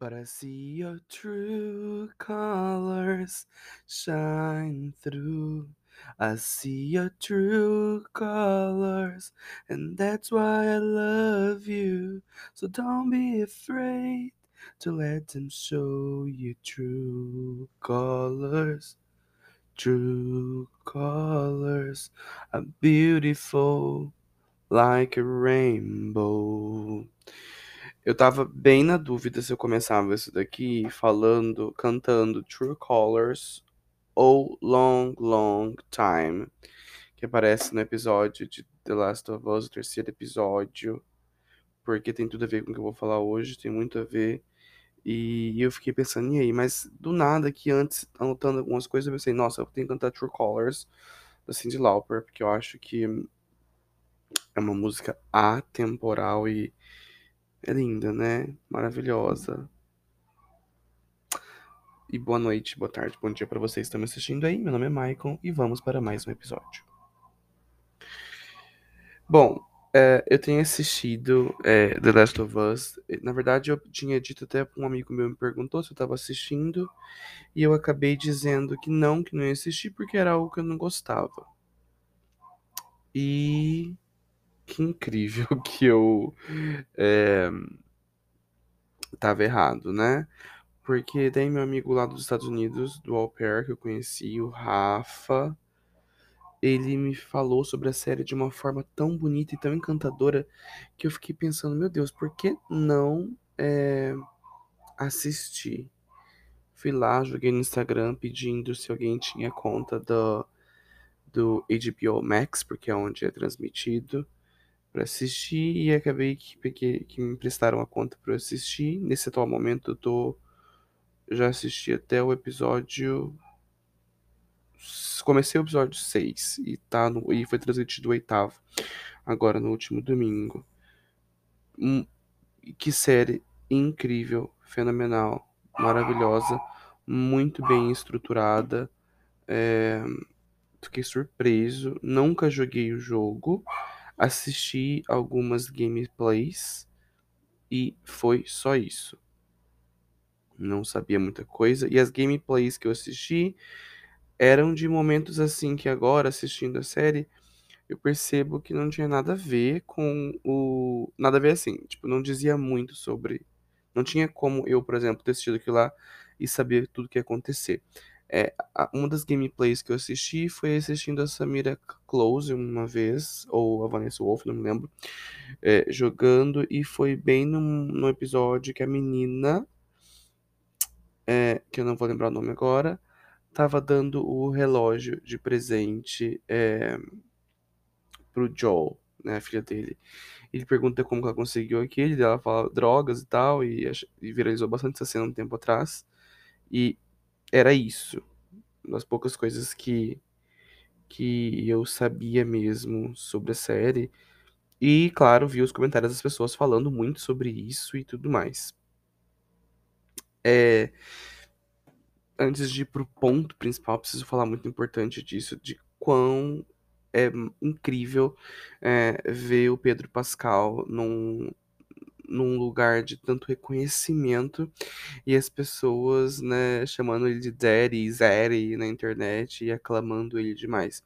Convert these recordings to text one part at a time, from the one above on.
But I see your true colors shine through. I see your true colors, and that's why I love you. So don't be afraid to let them show you true colors. True colors are beautiful like a rainbow. Eu tava bem na dúvida se eu começava isso daqui falando, cantando True Colors ou Long Long Time, que aparece no episódio de The Last of Us, o terceiro episódio, porque tem tudo a ver com o que eu vou falar hoje, tem muito a ver. E eu fiquei pensando, e aí? Mas do nada, que antes, anotando algumas coisas, eu pensei, nossa, eu tenho que cantar True Colors da Cyndi Lauper, porque eu acho que é uma música atemporal e é linda, né? Maravilhosa. E boa noite, boa tarde, bom dia para vocês que estão me assistindo aí. Meu nome é Maicon e vamos para mais um episódio. Bom, é, eu tenho assistido é, The Last of Us. Na verdade, eu tinha dito até um amigo meu me perguntou se eu estava assistindo e eu acabei dizendo que não, que não ia assistir porque era algo que eu não gostava. E que incrível que eu é, tava errado, né? Porque daí meu amigo lá dos Estados Unidos, do Au Pair, que eu conheci, o Rafa, ele me falou sobre a série de uma forma tão bonita e tão encantadora que eu fiquei pensando, meu Deus, por que não é, assistir? Fui lá, joguei no Instagram pedindo se alguém tinha conta do, do HBO Max, porque é onde é transmitido para assistir e acabei que peguei, que me emprestaram a conta para assistir. Nesse atual momento eu tô já assisti até o episódio comecei o episódio 6 e tá no, e foi transmitido o oitavo agora no último domingo. Hum, que série incrível, fenomenal, maravilhosa, muito bem estruturada. É, fiquei surpreso, nunca joguei o jogo, assisti algumas gameplays e foi só isso. Não sabia muita coisa. E as gameplays que eu assisti eram de momentos assim que agora, assistindo a série, eu percebo que não tinha nada a ver com o. Nada a ver assim. Tipo, não dizia muito sobre. Não tinha como eu, por exemplo, ter assistido aquilo lá e saber tudo que ia acontecer. É, uma das gameplays que eu assisti foi assistindo a Samira Close uma vez, ou a Vanessa Wolf, não me lembro, é, jogando, e foi bem no, episódio que a menina, é, que eu não vou lembrar o nome agora, tava dando o relógio de presente é, pro Joel, né, a filha dele. Ele pergunta como ela conseguiu aquele, ela fala drogas e tal, e, e viralizou bastante essa cena um tempo atrás. E era isso. Das poucas coisas que, que eu sabia mesmo sobre a série. E, claro, vi os comentários das pessoas falando muito sobre isso e tudo mais. É, antes de ir pro ponto principal, preciso falar muito importante disso, de quão é incrível é, ver o Pedro Pascal num, num lugar de tanto reconhecimento e as pessoas, né, chamando ele de Daddy, Zaddy na internet e aclamando ele demais.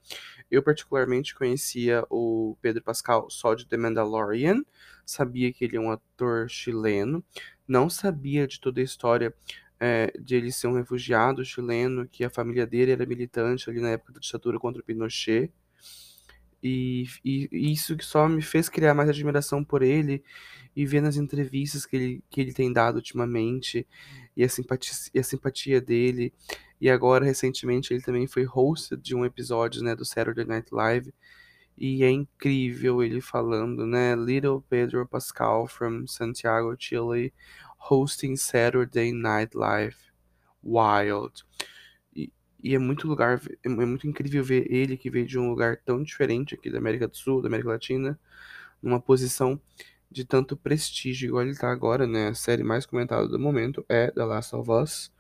Eu particularmente conhecia o Pedro Pascal só de The Mandalorian, sabia que ele é um ator chileno, não sabia de toda a história é, de ele ser um refugiado chileno, que a família dele era militante ali na época da ditadura contra o Pinochet. E, e, isso que só me fez criar mais admiração por ele e ver nas entrevistas que ele, que ele tem dado ultimamente e a, simpatia, e a simpatia dele. E agora, recentemente, ele também foi host de um episódio né, do Saturday Night Live. E é incrível ele falando, né? Little Pedro Pascal from Santiago, Chile, hosting Saturday Night Live. Wild. E é muito lugar, é muito incrível ver ele que veio de um lugar tão diferente aqui da América do Sul, da América Latina, numa posição de tanto prestígio, igual ele tá agora, né? A série mais comentada do momento é The Last of Us.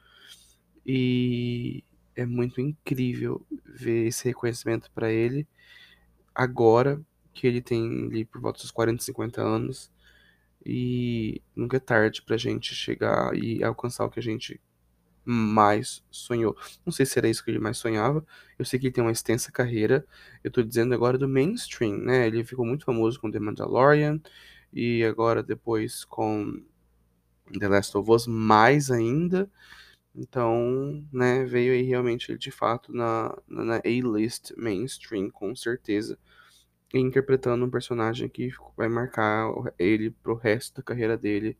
E é muito incrível ver esse reconhecimento para ele agora que ele tem ali por volta dos 40, 50 anos. e nunca é tarde pra gente chegar e alcançar o que a gente mais sonhou. Não sei se era isso que ele mais sonhava. Eu sei que ele tem uma extensa carreira. Eu tô dizendo agora do mainstream, né? Ele ficou muito famoso com The Mandalorian e agora depois com The Last of Us mais ainda. Então, né, veio aí realmente de fato na, na A-list mainstream, com certeza. Interpretando um personagem que vai marcar ele pro resto da carreira dele.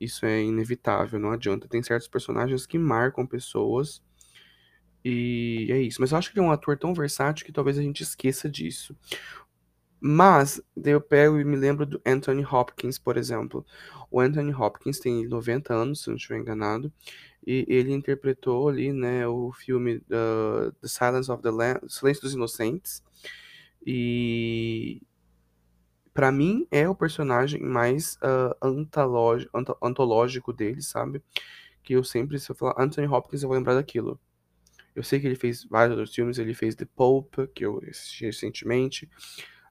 Isso é inevitável, não adianta. Tem certos personagens que marcam pessoas. E é isso. Mas eu acho que ele é um ator tão versátil que talvez a gente esqueça disso. Mas, daí eu pego e me lembro do Anthony Hopkins, por exemplo. O Anthony Hopkins tem 90 anos, se não estiver enganado. E ele interpretou ali, né, o filme uh, The Silence of the Lamb, Silêncio dos Inocentes. E para mim é o personagem mais uh, antológico, antológico dele, sabe? Que eu sempre, se eu falar Anthony Hopkins, eu vou lembrar daquilo. Eu sei que ele fez vários outros filmes, ele fez The Pope, que eu assisti recentemente.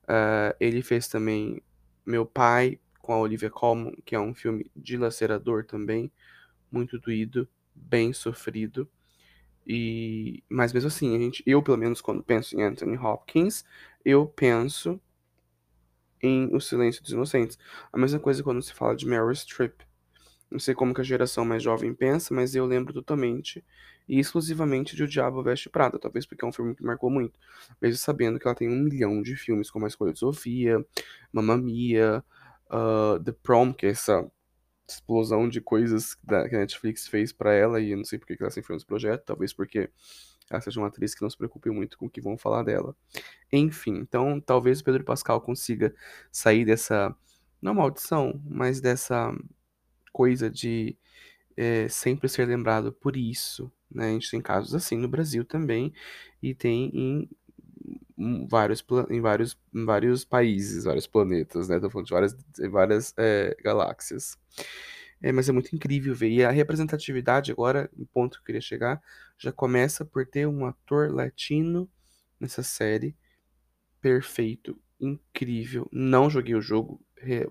Uh, ele fez também Meu Pai, com a Olivia Colman, que é um filme dilacerador também, muito doído, bem sofrido. E, mas mesmo assim, a gente, eu pelo menos quando penso em Anthony Hopkins, eu penso em O Silêncio dos Inocentes. A mesma coisa quando se fala de Meryl Streep. Não sei como que a geração mais jovem pensa, mas eu lembro totalmente e exclusivamente de O Diabo Veste Prada, talvez porque é um filme que marcou muito, mesmo sabendo que ela tem um milhão de filmes, como A Escolha de Sofia, Mamma Mia, uh, The Prom, que é essa explosão de coisas que a Netflix fez para ela, e eu não sei porque que ela se enfiou nesse projeto, talvez porque ela seja uma atriz que não se preocupe muito com o que vão falar dela. Enfim, então talvez o Pedro Pascal consiga sair dessa, não maldição, mas dessa coisa de é, sempre ser lembrado por isso. Né? A gente tem casos assim no Brasil também, e tem em vários, em vários, em vários países, vários planetas, né? Tô falando de várias, várias é, galáxias. É, mas é muito incrível ver. E a representatividade, agora, o ponto que eu queria chegar, já começa por ter um ator latino nessa série. Perfeito, incrível. Não joguei o jogo,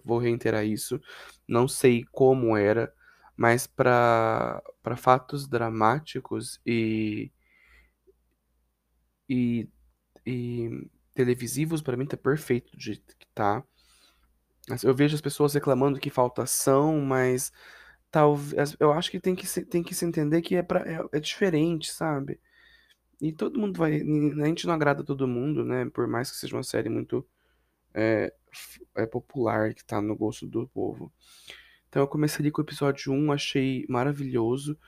vou reiterar isso. Não sei como era, mas para fatos dramáticos e, e, e televisivos, para mim tá perfeito jeito que tá. Eu vejo as pessoas reclamando que falta ação, mas talvez eu acho que tem que se, tem que se entender que é, pra, é, é diferente, sabe? E todo mundo vai. A gente não agrada todo mundo, né? Por mais que seja uma série muito é, é popular, que tá no gosto do povo. Então eu comecei ali com o episódio 1, achei maravilhoso.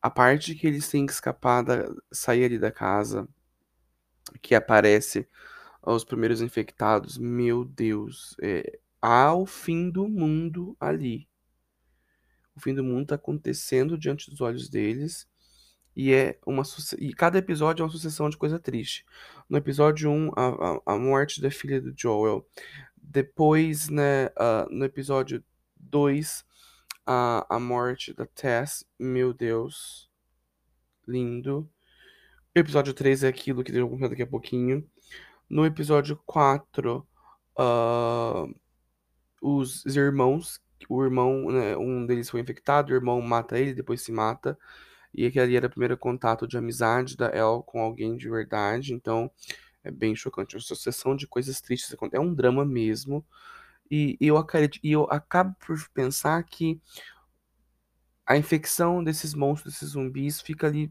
A parte que eles têm que escapar, da, sair ali da casa, que aparece os primeiros infectados, meu Deus, é, há o fim do mundo ali. O fim do mundo está acontecendo diante dos olhos deles. E é uma e cada episódio é uma sucessão de coisa triste. No episódio 1, a, a, a morte da filha do Joel. Depois, né, uh, no episódio 2, a, a morte da Tess. Meu Deus. Lindo. Episódio 3 é aquilo que eu vou contar daqui a pouquinho. No episódio 4, uh, ah, os irmãos. O irmão, né, um deles foi infectado, o irmão mata ele, depois se mata. E aquele ali era o primeiro contato de amizade da El com alguém de verdade. Então, é bem chocante. Uma sucessão de coisas tristes. É um drama mesmo. E, eu, acredito, e eu acabo por pensar que a infecção desses monstros, desses zumbis, fica ali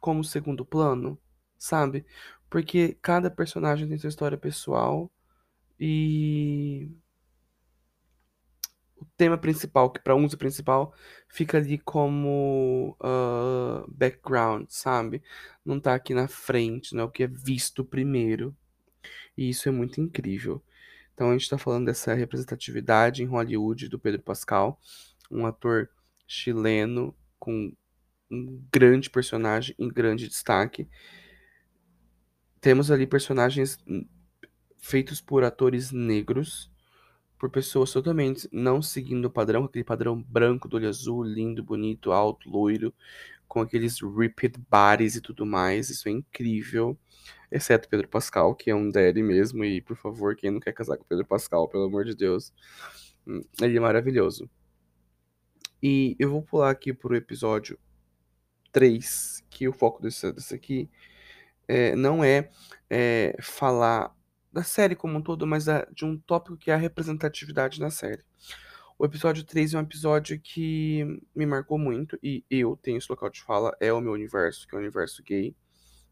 como segundo plano, sabe? Porque cada personagem tem sua história pessoal e o tema principal, que para uns é principal, fica ali como uh, background, sabe? Não tá aqui na frente, não é o que é visto primeiro. E isso é muito incrível. Então a gente está falando dessa representatividade em Hollywood do Pedro Pascal, um ator chileno com um grande personagem em grande destaque. Temos ali personagens feitos por atores negros, por pessoas totalmente não seguindo o padrão, aquele padrão branco do olho azul, lindo, bonito, alto, loiro, com aqueles ripped bodies e tudo mais. Isso é incrível. Exceto Pedro Pascal, que é um daddy mesmo, e por favor, quem não quer casar com Pedro Pascal, pelo amor de Deus. Ele é maravilhoso. E eu vou pular aqui pro episódio 3, que o foco desse, desse aqui é, não é, é, falar da série como um todo, mas de um tópico que é a representatividade na série. O episódio 3 é um episódio que me marcou muito, e eu tenho esse local de fala, é o meu universo, que é o universo gay.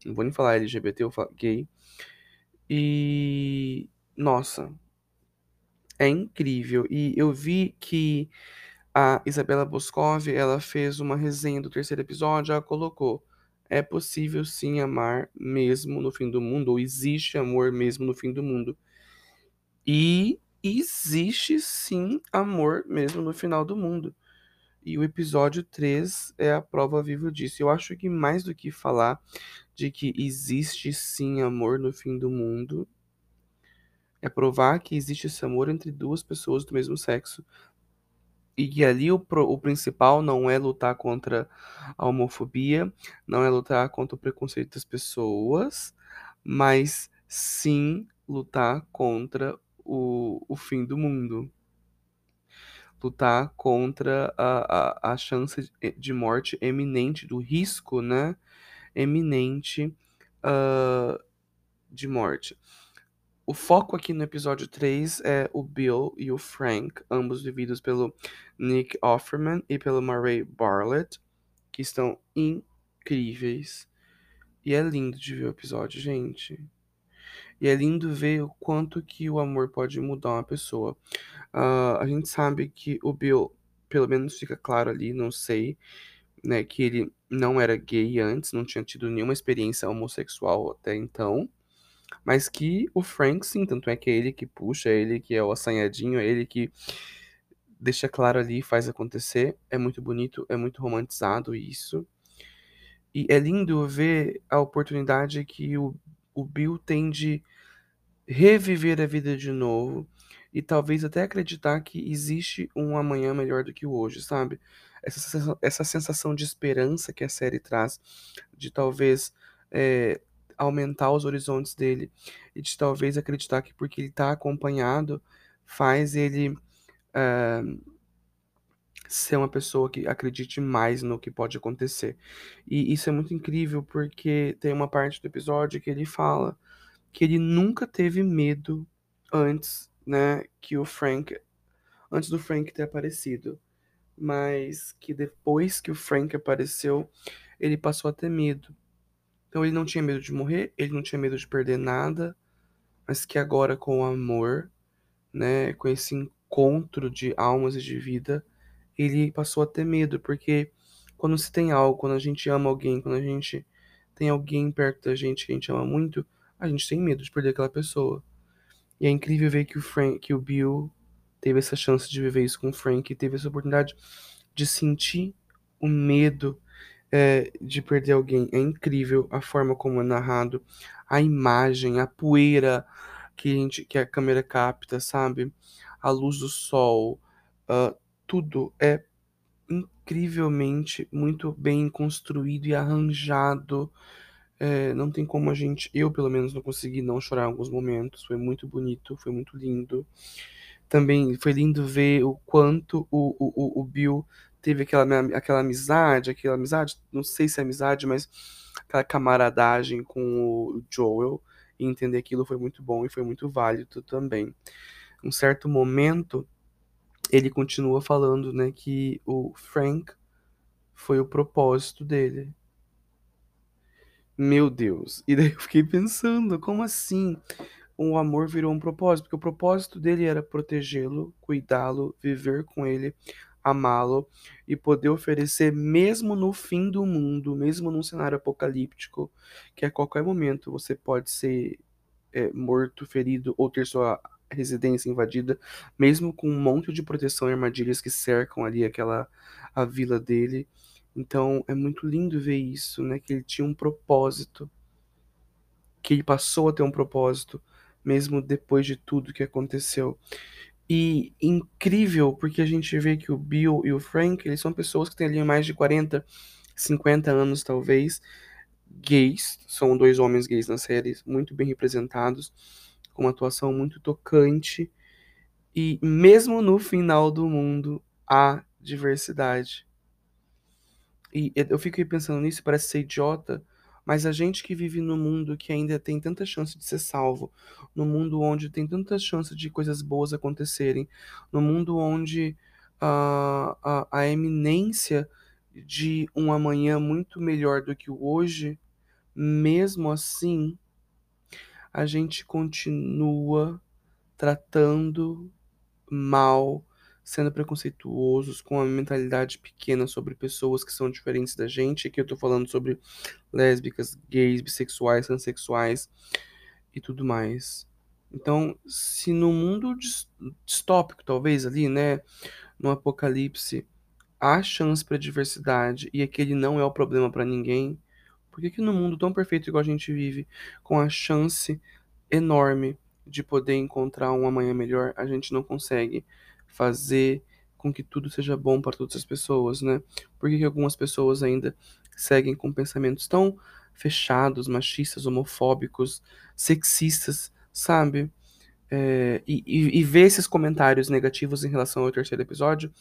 Não vou nem falar LGBT, eu falar gay. E. Nossa. É incrível. E eu vi que a Isabela Boscov, ela fez uma resenha do terceiro episódio, ela colocou: é possível sim amar mesmo no fim do mundo, ou existe amor mesmo no fim do mundo. E existe sim amor mesmo no final do mundo. E o episódio 3 é a prova viva disso. Eu acho que mais do que falar de que existe sim amor no fim do mundo, é provar que existe esse amor entre duas pessoas do mesmo sexo. E que ali o, pro, o principal não é lutar contra a homofobia, não é lutar contra o preconceito das pessoas, mas sim lutar contra o, o fim do mundo. Lutar contra a, a, a chance de morte eminente, do risco, né? Eminente uh, de morte. O foco aqui no episódio 3 é o Bill e o Frank, ambos vividos pelo Nick Offerman e pelo Murray Bartlett, que estão incríveis. E é lindo de ver o episódio, gente. E é lindo ver o quanto que o amor pode mudar uma pessoa. Uh, a gente sabe que o Bill, pelo menos fica claro ali, não sei, né, que ele não era gay antes, não tinha tido nenhuma experiência homossexual até então. Mas que o Frank, sim, tanto é que é ele que puxa, é ele que é o assanhadinho, é ele que deixa claro ali e faz acontecer. É muito bonito, é muito romantizado isso. E é lindo ver a oportunidade que o, o Bill tem de reviver a vida de novo e talvez até acreditar que existe um amanhã melhor do que o hoje, sabe? Essa essa sensação de esperança que a série traz, de talvez é, aumentar os horizontes dele e de talvez acreditar que porque ele está acompanhado faz ele uh, ser uma pessoa que acredite mais no que pode acontecer. E isso é muito incrível porque tem uma parte do episódio que ele fala que ele nunca teve medo antes, né, que o Frank antes do Frank ter aparecido, mas que depois que o Frank apareceu, ele passou a ter medo. Então ele não tinha medo de morrer, ele não tinha medo de perder nada, mas que agora com o amor, né, com esse encontro de almas e de vida, ele passou a ter medo, porque quando se tem algo, quando a gente ama alguém, quando a gente tem alguém perto da gente que a gente ama muito, a gente tem medo de perder aquela pessoa. E é incrível ver que o Frank, que o Bill teve essa chance de viver isso com o Frank, teve essa oportunidade de sentir o medo é, de perder alguém. É incrível a forma como é narrado, a imagem, a poeira que a, gente, que a câmera capta, sabe? A luz do sol, uh, tudo é incrivelmente muito bem construído e arranjado. É, não tem como a gente, eu pelo menos não consegui não chorar em alguns momentos. Foi muito bonito, foi muito lindo. Também foi lindo ver o quanto o, o, o Bill teve aquela, aquela amizade, aquela amizade, não sei se é amizade, mas aquela camaradagem com o Joel e entender aquilo foi muito bom e foi muito válido também. Um certo momento, ele continua falando, né, que o Frank foi o propósito dele. Meu Deus. E daí eu fiquei pensando, como assim? O amor virou um propósito, porque o propósito dele era protegê-lo, cuidá-lo, viver com ele, amá-lo e poder oferecer, mesmo no fim do mundo, mesmo num cenário apocalíptico, que a qualquer momento você pode ser é, morto, ferido ou ter sua residência invadida, mesmo com um monte de proteção e armadilhas que cercam ali aquela a vila dele. Então é muito lindo ver isso, né? Que ele tinha um propósito, que ele passou a ter um propósito, mesmo depois de tudo que aconteceu. E incrível, porque a gente vê que o Bill e o Frank, eles são pessoas que têm ali mais de 40, 50 anos talvez, gays, são dois homens gays na série, muito bem representados, com uma atuação muito tocante. E mesmo no final do mundo há diversidade. E eu fico pensando nisso, parece ser idiota, mas a gente que vive num mundo que ainda tem tanta chance de ser salvo, no mundo onde tem tanta chance de coisas boas acontecerem, no mundo onde a, a, a eminência de um amanhã muito melhor do que o hoje, mesmo assim, a gente continua tratando mal, sendo preconceituosos, com uma mentalidade pequena sobre pessoas que são diferentes da gente. Aqui eu tô falando sobre lésbicas, gays, bissexuais, transexuais e tudo mais. Então, se no mundo distópico, talvez ali, né, no apocalipse, há chance para diversidade e aquele não é o problema para ninguém, por que, que no mundo tão perfeito igual a gente vive, com a chance enorme de poder encontrar um amanhã melhor, a gente não consegue fazer com que tudo seja bom para todas as pessoas, né? Por que, que algumas pessoas ainda seguem com pensamentos tão fechados, machistas, homofóbicos, sexistas, sabe? É, e, e, e ver esses comentários negativos em relação ao terceiro episódio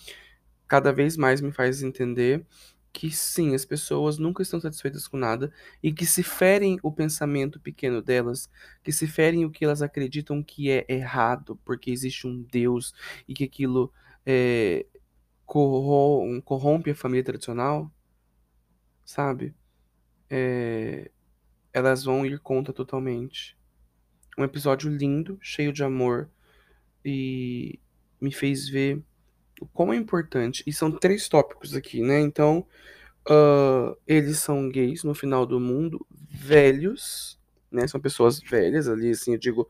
cada vez mais me faz entender que sim, as pessoas nunca estão satisfeitas com nada e que se ferem o pensamento pequeno delas, que se ferem o que elas acreditam que é errado, porque existe um Deus e que aquilo é, corrompe a família tradicional, sabe? É, elas vão ir contra totalmente. Um episódio lindo, cheio de amor e me fez ver o quão é importante. E são três tópicos aqui, né? Então, uh, eles são gays no final do mundo, velhos, né? São pessoas velhas ali, assim, eu digo,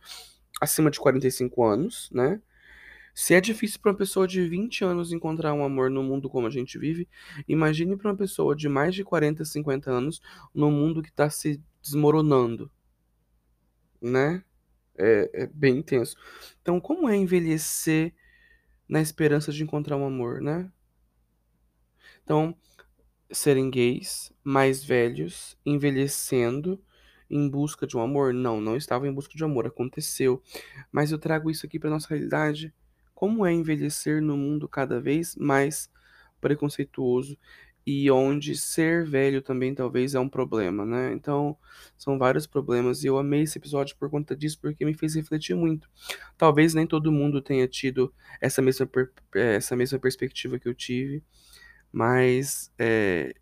acima de 45 anos, né? Se é difícil para uma pessoa de 20 anos encontrar um amor no mundo como a gente vive, imagine para uma pessoa de mais de 40, 50 anos no mundo que está se desmoronando, né? É, é bem intenso. Então, como é envelhecer na esperança de encontrar um amor, né? Então, serem gays, mais velhos, envelhecendo em busca de um amor? Não, não estava em busca de amor, aconteceu. Mas eu trago isso aqui para nossa realidade. Como é envelhecer no mundo cada vez mais preconceituoso e onde ser velho também talvez é um problema, né? Então, são vários problemas e eu amei esse episódio por conta disso, porque me fez refletir muito. Talvez nem todo mundo tenha tido essa mesma, eh, essa mesma perspectiva que eu tive, mas é,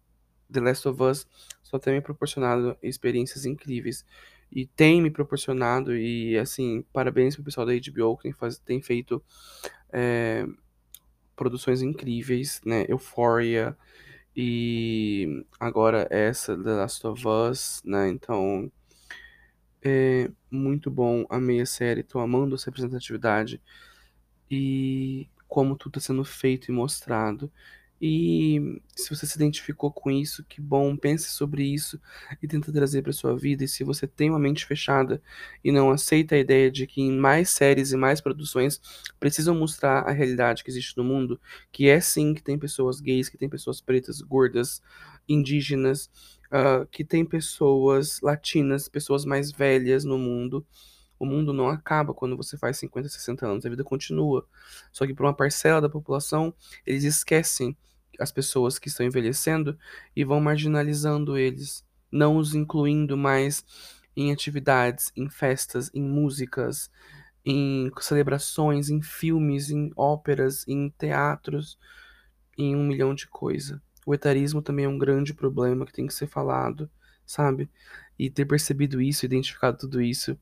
The Last of Us só tem me proporcionado experiências incríveis. E tem me proporcionado, e assim, parabéns pro pessoal da HBO que tem, faz, tem feito é, produções incríveis, né? Euphoria, e agora essa The Last of Us, né? Então é muito bom, amei a série, tô amando essa representatividade e como tudo está sendo feito e mostrado. E se você se identificou com isso, que bom, pense sobre isso e tenta trazer para sua vida. E se você tem uma mente fechada e não aceita a ideia de que em mais séries e mais produções precisam mostrar a realidade que existe no mundo, que é sim que tem pessoas gays, que tem pessoas pretas, gordas, indígenas, uh, que tem pessoas latinas, pessoas mais velhas no mundo. O mundo não acaba quando você faz 50, 60 anos, a vida continua. Só que para uma parcela da população, eles esquecem as pessoas que estão envelhecendo e vão marginalizando eles, não os incluindo mais em atividades, em festas, em músicas, em celebrações, em filmes, em óperas, em teatros, em um milhão de coisas. O etarismo também é um grande problema que tem que ser falado, sabe? E ter percebido isso, identificado tudo isso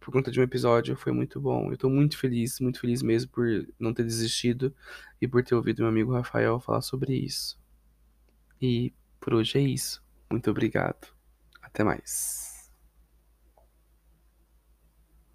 por conta de um episódio foi muito bom. Eu tô muito feliz, muito feliz mesmo por não ter desistido e por ter ouvido meu amigo Rafael falar sobre isso. E por hoje é isso. Muito obrigado. Até mais.